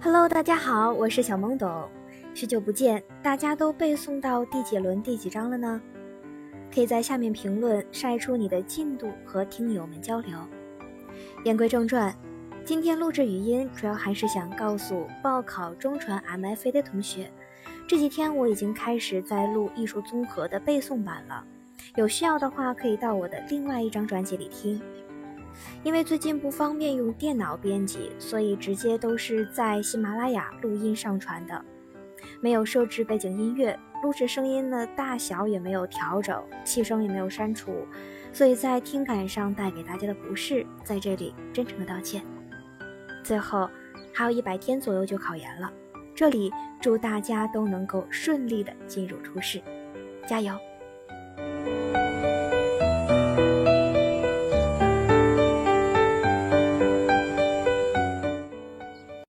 Hello，大家好，我是小懵懂。许久不见，大家都背诵到第几轮、第几章了呢？可以在下面评论晒出你的进度和听友们交流。言归正传，今天录制语音主要还是想告诉报考中传 MFA 的同学，这几天我已经开始在录艺术综合的背诵版了。有需要的话，可以到我的另外一张专辑里听。因为最近不方便用电脑编辑，所以直接都是在喜马拉雅录音上传的，没有设置背景音乐，录制声音的大小也没有调整，气声也没有删除，所以在听感上带给大家的不适，在这里真诚的道歉。最后还有一百天左右就考研了，这里祝大家都能够顺利的进入初试，加油！